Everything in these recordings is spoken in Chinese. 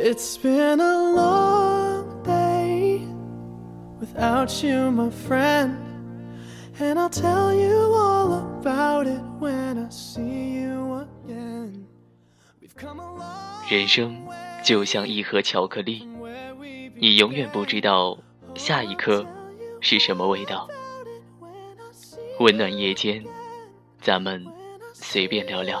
It's been a long day without you, my friend. And I'll tell you all about it when I see you again. We've come a long 人生就像一盒巧克力你永远不知道下一颗是什么味道。温暖夜间，咱们随便聊聊。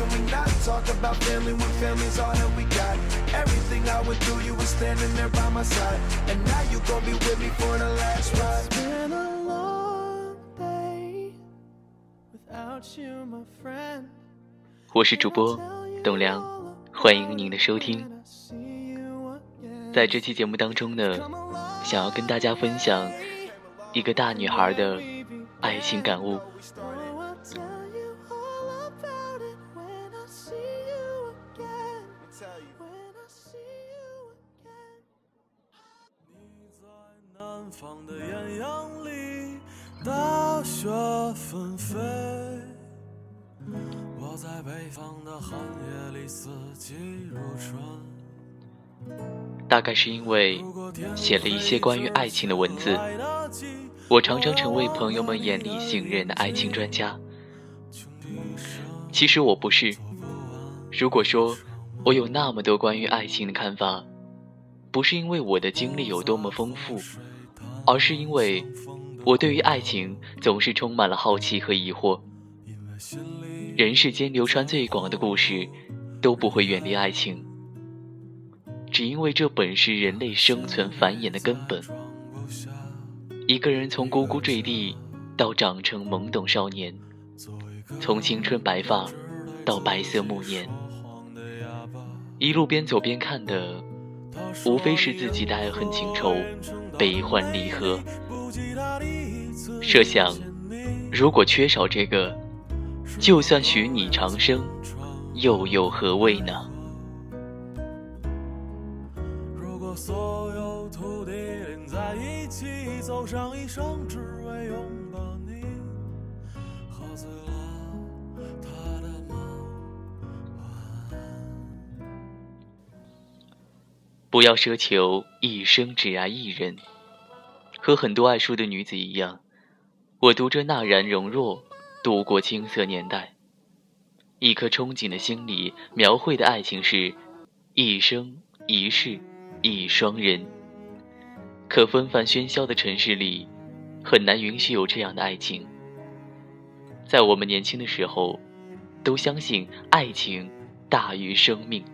can we not talk about family when family's all that we got? Everything I went through, you were standing there by my side. And now you gon' be with me for the last ride. It's been a long day without you, my friend. 我是主播董良，欢迎您的收听。When I see you again. 在这期节目当中呢，想要跟大家分享一个大女孩的爱情感悟。在南方的艳阳里，大雪纷飞；我在北方的寒夜里，四季如春。大概是因为写了一些关于爱情的文字，我常常成为朋友们眼里信任的爱情专家。其实我不是。如果说我有那么多关于爱情的看法，不是因为我的经历有多么丰富，而是因为我对于爱情总是充满了好奇和疑惑。人世间流传最广的故事，都不会远离爱情，只因为这本是人类生存繁衍的根本。一个人从呱呱坠地到长成懵懂少年，从青春白发到白色暮年，一路边走边看的，无非是自己的爱恨情仇、悲欢离合。设想，如果缺少这个，就算许你长生，又有何味呢？如果所有土地连在一起，走上一生只为拥不要奢求一生只爱一人。和很多爱书的女子一样，我读着纳兰容若度过青涩年代。一颗憧憬的心里描绘的爱情是一生一世一双人。可纷繁喧嚣的城市里，很难允许有这样的爱情。在我们年轻的时候，都相信爱情大于生命。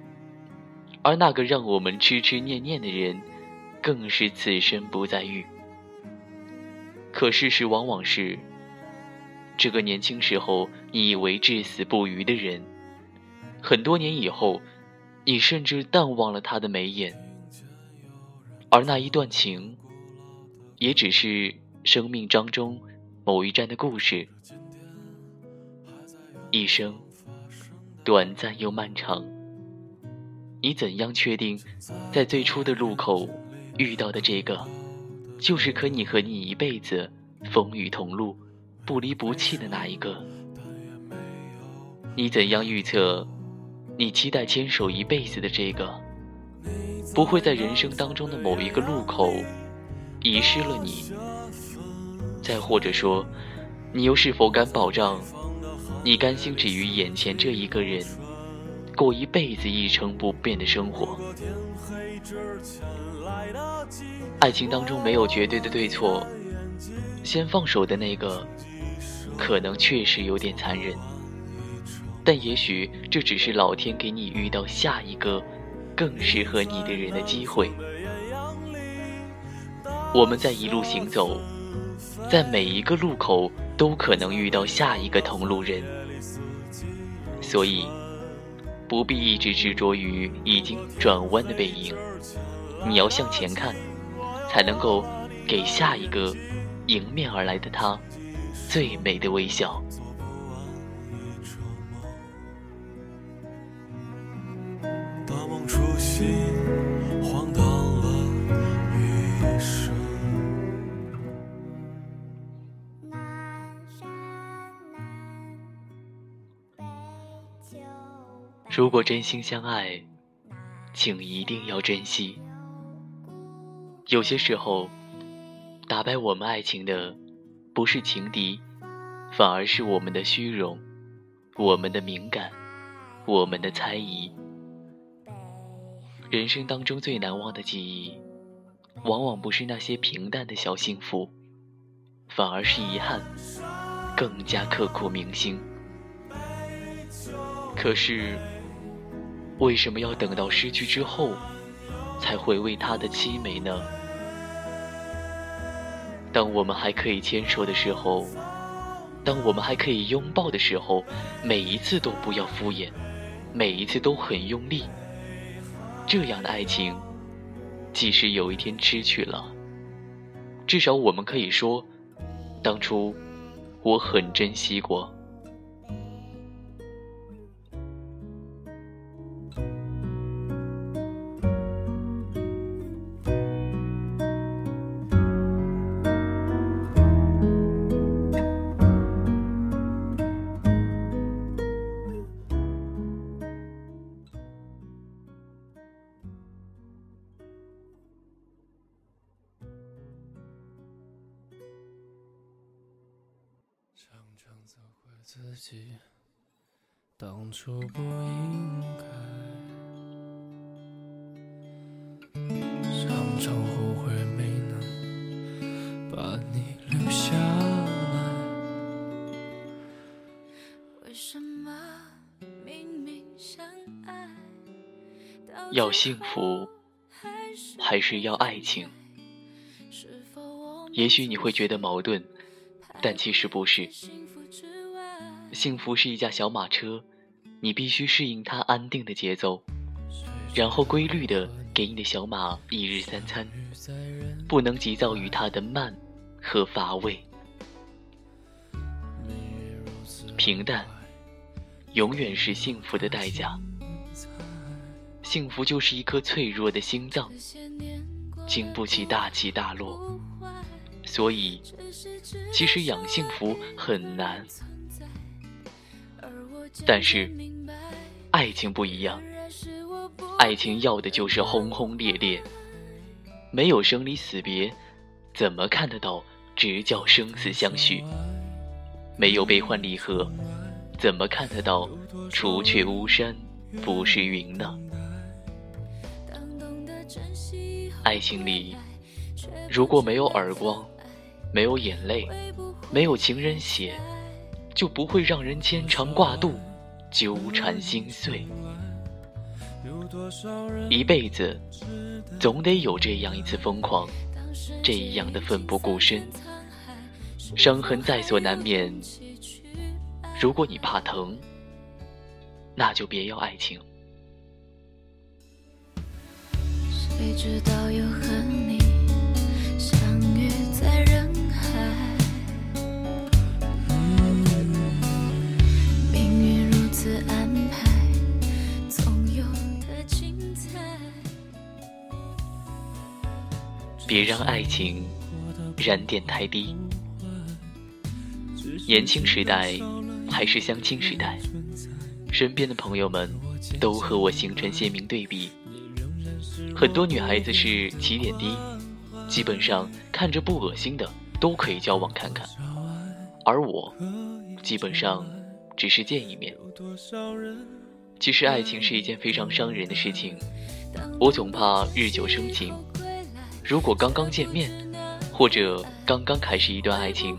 而那个让我们痴痴念念的人，更是此生不再遇。可事实往往是，这个年轻时候你以为至死不渝的人，很多年以后，你甚至淡忘了他的眉眼，而那一段情，也只是生命当中某一站的故事。一生，短暂又漫长。你怎样确定，在最初的路口遇到的这个，就是可以和你一辈子风雨同路、不离不弃的那一个？你怎样预测，你期待牵手一辈子的这个，不会在人生当中的某一个路口遗失了你？再或者说，你又是否敢保障，你甘心止于眼前这一个人？过一辈子一成不变的生活。爱情当中没有绝对的对错，先放手的那个，可能确实有点残忍，但也许这只是老天给你遇到下一个更适合你的人的机会。我们在一路行走，在每一个路口都可能遇到下一个同路人，所以。不必一直执着于已经转弯的背影，你要向前看，才能够给下一个迎面而来的他最美的微笑。如果真心相爱，请一定要珍惜。有些时候，打败我们爱情的，不是情敌，反而是我们的虚荣，我们的敏感，我们的猜疑。人生当中最难忘的记忆，往往不是那些平淡的小幸福，反而是遗憾，更加刻骨铭心。可是。为什么要等到失去之后，才回味它的凄美呢？当我们还可以牵手的时候，当我们还可以拥抱的时候，每一次都不要敷衍，每一次都很用力。这样的爱情，即使有一天失去了，至少我们可以说，当初我很珍惜过。自己当初不应该，常常后悔没能把你留下来。为什么明明相爱，要幸福还是要爱情？也许你会觉得矛盾，但其实不是。幸福是一架小马车，你必须适应它安定的节奏，然后规律的给你的小马一日三餐，不能急躁于它的慢和乏味。平淡，永远是幸福的代价。幸福就是一颗脆弱的心脏，经不起大起大落，所以，其实养幸福很难。但是，爱情不一样，爱情要的就是轰轰烈烈，没有生离死别，怎么看得到直叫生死相许？没有悲欢离合，怎么看得到除却巫山不是云呢？爱情里，如果没有耳光，没有眼泪，没有情人血。就不会让人牵肠挂肚、纠缠心碎。一辈子，总得有这样一次疯狂，这样的奋不顾身。伤痕在所难免。如果你怕疼，那就别要爱情。谁知道又和你？别让爱情燃点太低。年轻时代还是相亲时代，身边的朋友们都和我形成鲜明对比。很多女孩子是起点低，基本上看着不恶心的都可以交往看看，而我基本上只是见一面。其实爱情是一件非常伤人的事情，我总怕日久生情。如果刚刚见面，或者刚刚开始一段爱情，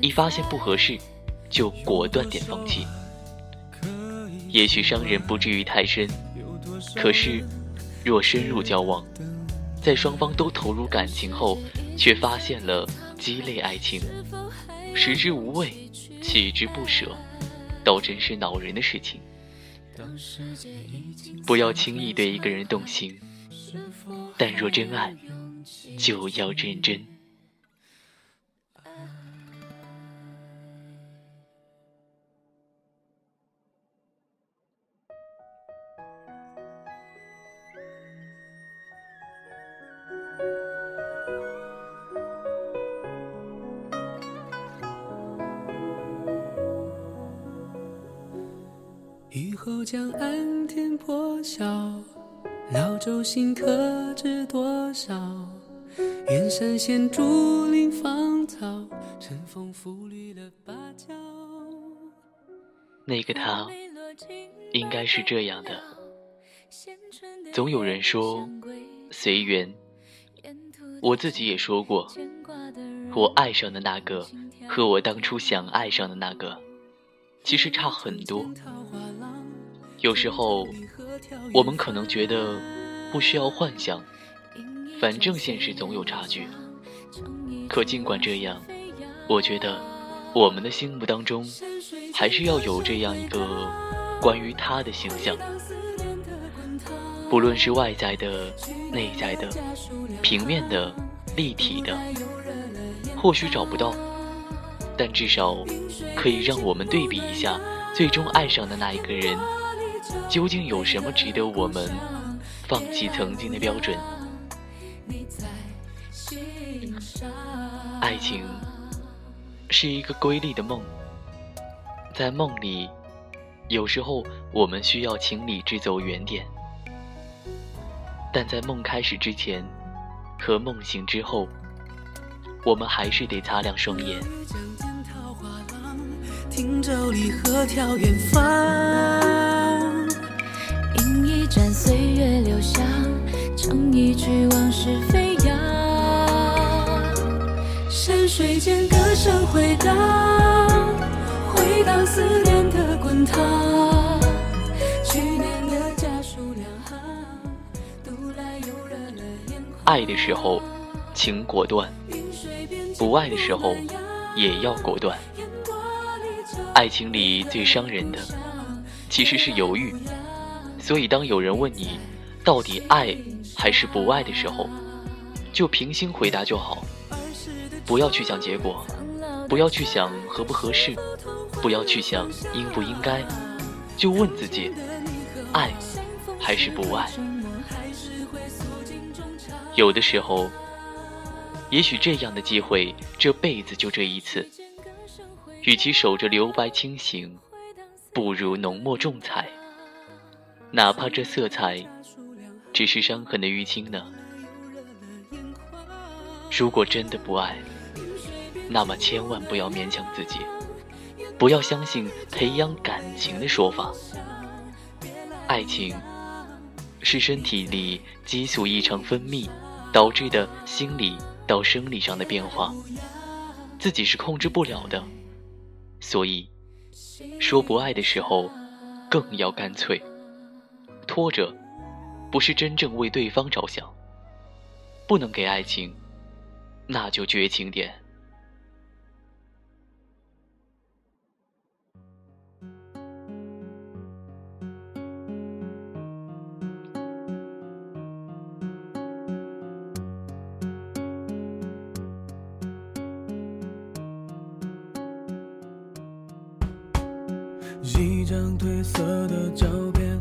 一发现不合适，就果断点放弃。也许伤人不至于太深，可是若深入交往，在双方都投入感情后，却发现了鸡肋爱情，食之无味，弃之不舍，倒真是恼人的事情。不要轻易对一个人动心。但若真爱，就要认真。江岸天破晓，老舟新客知多少？远山现竹林芳草，晨风拂绿了芭蕉。那个他，应该是这样的。总有人说随缘，我自己也说过，我爱上的那个和我当初想爱上的那个，其实差很多。有时候，我们可能觉得不需要幻想，反正现实总有差距。可尽管这样，我觉得我们的心目当中还是要有这样一个关于他的形象，不论是外在的、内在的、平面的、立体的，或许找不到，但至少可以让我们对比一下，最终爱上的那一个人。究竟有什么值得我们放弃曾经的标准？爱情是一个瑰丽的梦，在梦里，有时候我们需要请理智走远点，但在梦开始之前和梦醒之后，我们还是得擦亮双眼。汀州里鹤眺远方。战岁月留香，唱一曲往事飞扬。山水间歌声回荡，回荡思念的滚烫。去年的家书两行，读来又热了眼眶。爱的时候，请果断；不爱的时候，也要果断。爱情里最伤人的，其实是犹豫。所以，当有人问你到底爱还是不爱的时候，就平心回答就好，不要去想结果，不要去想合不合适，不要去想应不应该，就问自己：爱还是不爱？有的时候，也许这样的机会这辈子就这一次，与其守着留白清醒，不如浓墨重彩。哪怕这色彩只是伤痕的淤青呢？如果真的不爱，那么千万不要勉强自己，不要相信培养感情的说法。爱情是身体里激素异常分泌导致的心理到生理上的变化，自己是控制不了的。所以，说不爱的时候，更要干脆。拖着，不是真正为对方着想。不能给爱情，那就绝情点。一张褪色的照片。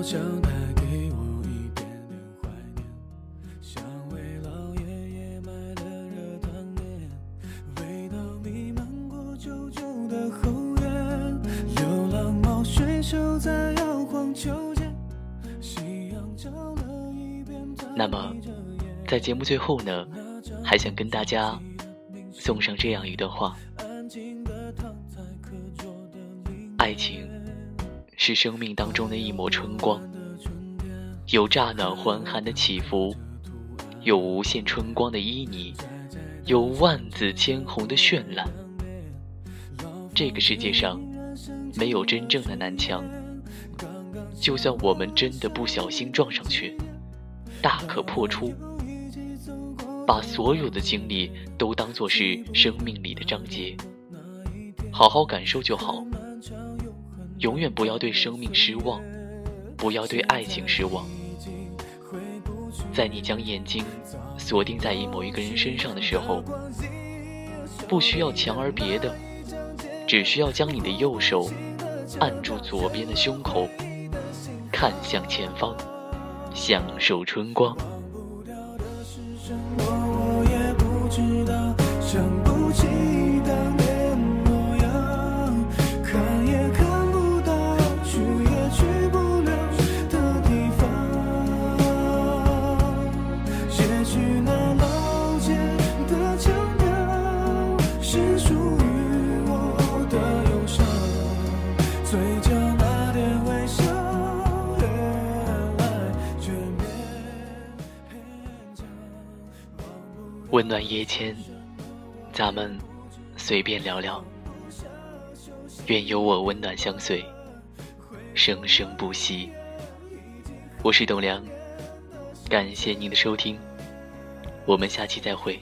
我想带给我一点点怀念，像为老爷爷买的热汤面那么，在节目最后呢，还想跟大家送上这样一段话：爱情。是生命当中的一抹春光，有乍暖还寒的起伏，有无限春光的旖旎，有万紫千红的绚烂。这个世界上没有真正的南墙，就算我们真的不小心撞上去，大可破出。把所有的经历都当作是生命里的章节，好好感受就好。永远不要对生命失望，不要对爱情失望。在你将眼睛锁定在一某一个人身上的时候，不需要强而别的，只需要将你的右手按住左边的胸口，看向前方，享受春光。夜间，咱们随便聊聊，愿有我温暖相随，生生不息。我是董良，感谢您的收听，我们下期再会。